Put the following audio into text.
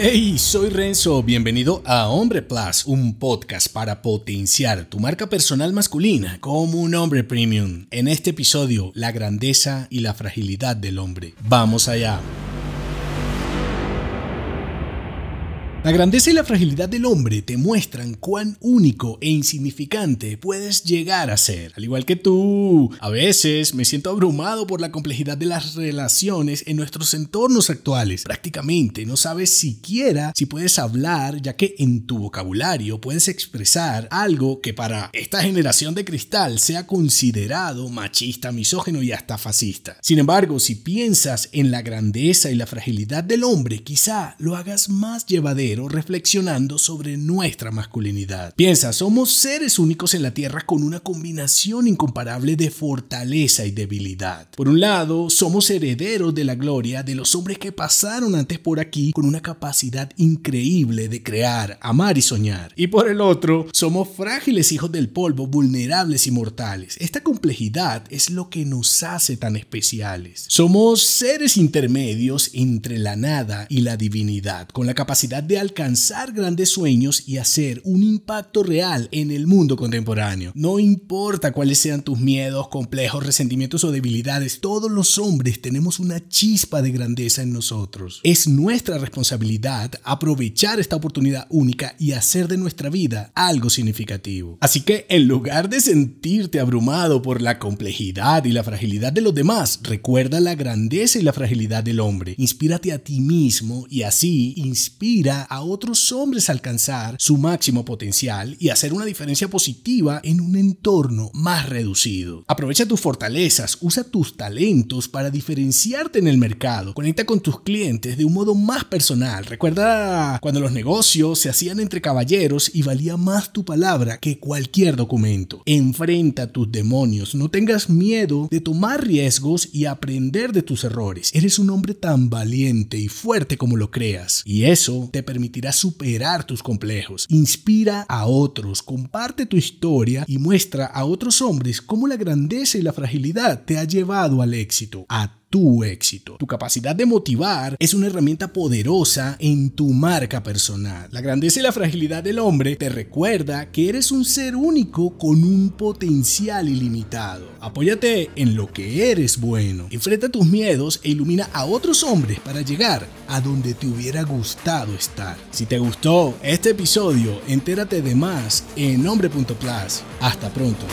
Hey, soy Renzo, bienvenido a Hombre Plus, un podcast para potenciar tu marca personal masculina como un hombre premium. En este episodio, la grandeza y la fragilidad del hombre. Vamos allá. La grandeza y la fragilidad del hombre te muestran cuán único e insignificante puedes llegar a ser. Al igual que tú, a veces me siento abrumado por la complejidad de las relaciones en nuestros entornos actuales. Prácticamente no sabes siquiera si puedes hablar, ya que en tu vocabulario puedes expresar algo que para esta generación de cristal sea considerado machista, misógeno y hasta fascista. Sin embargo, si piensas en la grandeza y la fragilidad del hombre, quizá lo hagas más llevadero reflexionando sobre nuestra masculinidad. Piensa, somos seres únicos en la Tierra con una combinación incomparable de fortaleza y debilidad. Por un lado, somos herederos de la gloria de los hombres que pasaron antes por aquí con una capacidad increíble de crear, amar y soñar. Y por el otro, somos frágiles hijos del polvo, vulnerables y mortales. Esta complejidad es lo que nos hace tan especiales. Somos seres intermedios entre la nada y la divinidad, con la capacidad de alcanzar grandes sueños y hacer un impacto real en el mundo contemporáneo. No importa cuáles sean tus miedos, complejos, resentimientos o debilidades, todos los hombres tenemos una chispa de grandeza en nosotros. Es nuestra responsabilidad aprovechar esta oportunidad única y hacer de nuestra vida algo significativo. Así que en lugar de sentirte abrumado por la complejidad y la fragilidad de los demás, recuerda la grandeza y la fragilidad del hombre. Inspírate a ti mismo y así inspira a otros hombres a alcanzar su máximo potencial y hacer una diferencia positiva en un entorno más reducido. Aprovecha tus fortalezas, usa tus talentos para diferenciarte en el mercado, conecta con tus clientes de un modo más personal. Recuerda cuando los negocios se hacían entre caballeros y valía más tu palabra que cualquier documento. Enfrenta tus demonios, no tengas miedo de tomar riesgos y aprender de tus errores. Eres un hombre tan valiente y fuerte como lo creas y eso te permitirá superar tus complejos. Inspira a otros, comparte tu historia y muestra a otros hombres cómo la grandeza y la fragilidad te ha llevado al éxito, tu éxito. Tu capacidad de motivar es una herramienta poderosa en tu marca personal. La grandeza y la fragilidad del hombre te recuerda que eres un ser único con un potencial ilimitado. Apóyate en lo que eres bueno. Enfrenta tus miedos e ilumina a otros hombres para llegar a donde te hubiera gustado estar. Si te gustó este episodio, entérate de más en hombre.plus. Hasta pronto.